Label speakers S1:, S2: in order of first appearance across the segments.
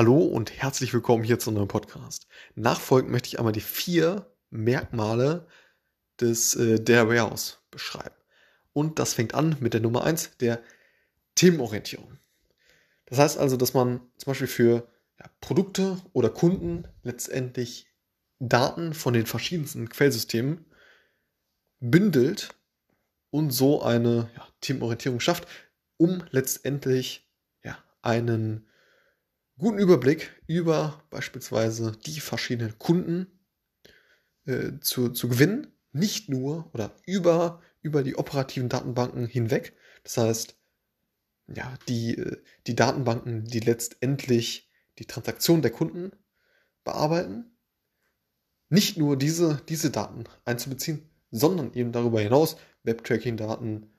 S1: Hallo und herzlich willkommen hier zu neuen Podcast. Nachfolgend möchte ich einmal die vier Merkmale des äh, der Warehouse beschreiben. Und das fängt an mit der Nummer eins der Themenorientierung. Das heißt also, dass man zum Beispiel für ja, Produkte oder Kunden letztendlich Daten von den verschiedensten Quellsystemen bündelt und so eine ja, Themenorientierung schafft, um letztendlich ja, einen guten Überblick über beispielsweise die verschiedenen Kunden äh, zu, zu gewinnen. Nicht nur oder über, über die operativen Datenbanken hinweg. Das heißt, ja, die, äh, die Datenbanken, die letztendlich die Transaktion der Kunden bearbeiten, nicht nur diese, diese Daten einzubeziehen, sondern eben darüber hinaus Web-Tracking-Daten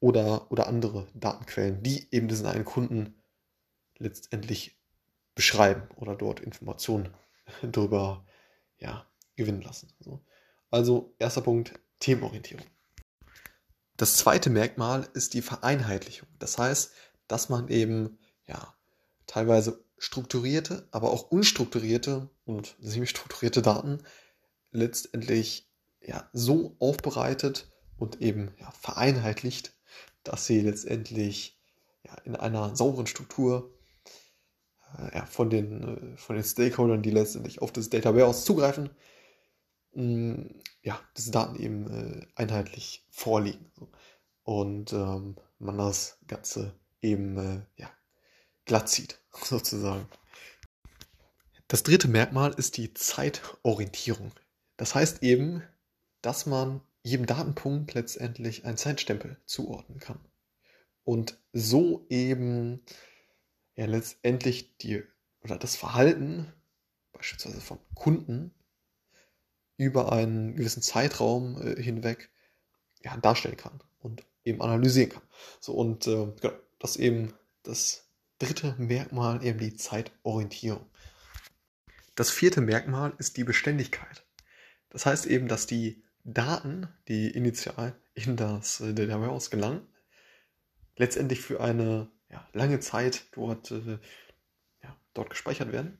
S1: oder, oder andere Datenquellen, die eben diesen einen Kunden letztendlich beschreiben oder dort Informationen darüber ja, gewinnen lassen. Also, also erster Punkt, Themenorientierung. Das zweite Merkmal ist die Vereinheitlichung. Das heißt, dass man eben ja teilweise strukturierte, aber auch unstrukturierte und semi-strukturierte Daten letztendlich ja so aufbereitet und eben ja, vereinheitlicht, dass sie letztendlich ja, in einer sauberen Struktur ja, von, den, äh, von den Stakeholdern, die letztendlich auf das Data Warehouse zugreifen, mh, ja, diese Daten eben äh, einheitlich vorliegen. Und ähm, man das Ganze eben äh, ja, glatt zieht, sozusagen. Das dritte Merkmal ist die Zeitorientierung. Das heißt eben, dass man jedem Datenpunkt letztendlich einen Zeitstempel zuordnen kann. Und so eben ja letztendlich die oder das Verhalten beispielsweise von Kunden über einen gewissen Zeitraum äh, hinweg ja, darstellen kann und eben analysieren kann. So und äh, genau, das eben das dritte Merkmal eben die Zeitorientierung. Das vierte Merkmal ist die Beständigkeit. Das heißt eben, dass die Daten, die initial in das äh, Data Warehouse gelangen, letztendlich für eine ja, lange Zeit dort, äh, ja, dort gespeichert werden.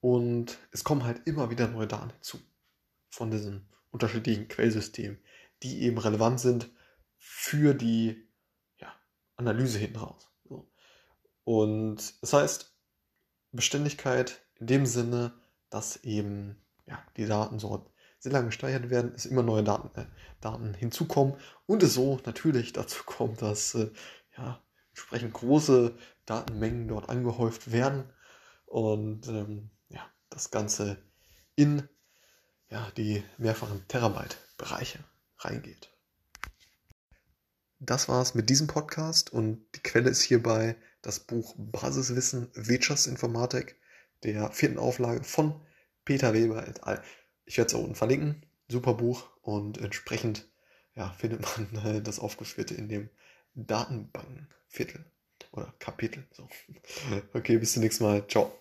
S1: Und es kommen halt immer wieder neue Daten hinzu von diesen unterschiedlichen Quellsystemen, die eben relevant sind für die ja, Analyse hinten raus. So. Und das heißt, Beständigkeit in dem Sinne, dass eben ja, die Daten dort sehr lange gespeichert werden, es immer neue Daten, äh, Daten hinzukommen und es so natürlich dazu kommt, dass äh, ja, entsprechend große Datenmengen dort angehäuft werden und ähm, ja, das Ganze in ja, die mehrfachen Terabyte-Bereiche reingeht. Das war's mit diesem Podcast und die Quelle ist hierbei das Buch Basiswissen Wirtschaftsinformatik der vierten Auflage von Peter Weber et al. Ich werde es unten verlinken. Super Buch und entsprechend ja, findet man äh, das Aufgeführte in dem Datenbankenviertel oder Kapitel. So. Okay, bis zum nächsten Mal. Ciao.